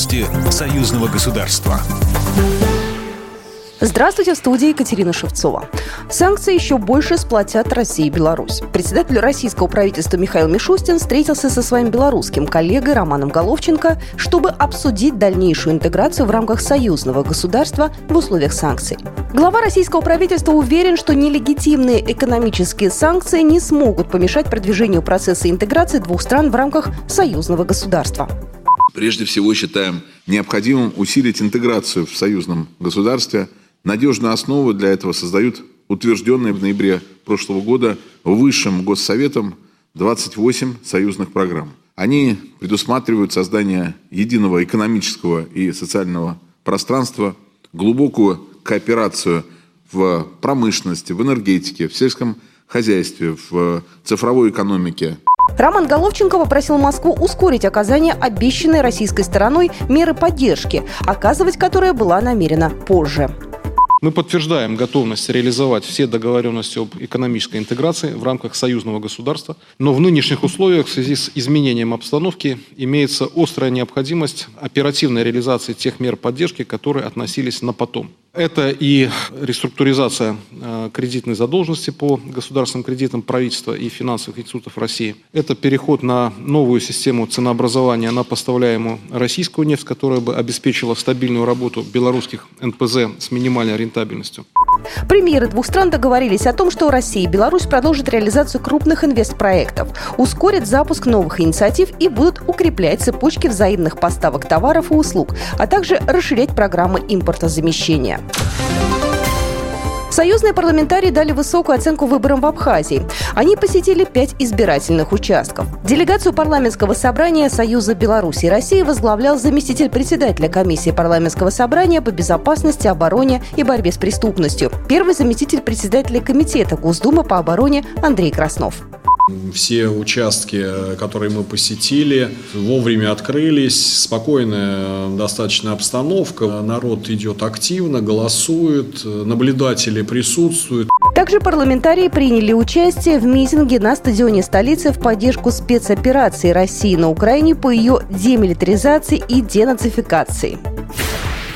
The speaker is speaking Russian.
Новости союзного государства. Здравствуйте, в студии Екатерина Шевцова. Санкции еще больше сплотят Россию и Беларусь. Председатель российского правительства Михаил Мишустин встретился со своим белорусским коллегой Романом Головченко, чтобы обсудить дальнейшую интеграцию в рамках союзного государства в условиях санкций. Глава российского правительства уверен, что нелегитимные экономические санкции не смогут помешать продвижению процесса интеграции двух стран в рамках союзного государства. Прежде всего считаем необходимым усилить интеграцию в союзном государстве – Надежную основу для этого создают утвержденные в ноябре прошлого года Высшим Госсоветом 28 союзных программ. Они предусматривают создание единого экономического и социального пространства, глубокую кооперацию в промышленности, в энергетике, в сельском хозяйстве, в цифровой экономике. Роман Головченко попросил Москву ускорить оказание обещанной российской стороной меры поддержки, оказывать которая была намерена позже. Мы подтверждаем готовность реализовать все договоренности об экономической интеграции в рамках союзного государства, но в нынешних условиях в связи с изменением обстановки имеется острая необходимость оперативной реализации тех мер поддержки, которые относились на потом. Это и реструктуризация э, кредитной задолженности по государственным кредитам правительства и финансовых институтов России. Это переход на новую систему ценообразования на поставляемую российскую нефть, которая бы обеспечила стабильную работу белорусских НПЗ с минимальной рентабельностью. Премьеры двух стран договорились о том, что Россия и Беларусь продолжат реализацию крупных инвестпроектов, ускорят запуск новых инициатив и будут укреплять цепочки взаимных поставок товаров и услуг, а также расширять программы импортозамещения. Союзные парламентарии дали высокую оценку выборам в Абхазии. Они посетили пять избирательных участков. Делегацию парламентского собрания Союза Беларуси и России возглавлял заместитель председателя комиссии парламентского собрания по безопасности, обороне и борьбе с преступностью. Первый заместитель председателя комитета Госдумы по обороне Андрей Краснов. Все участки, которые мы посетили, вовремя открылись, спокойная достаточно обстановка, народ идет активно, голосует, наблюдатели присутствуют. Также парламентарии приняли участие в митинге на стадионе столицы в поддержку спецоперации России на Украине по ее демилитаризации и денацификации.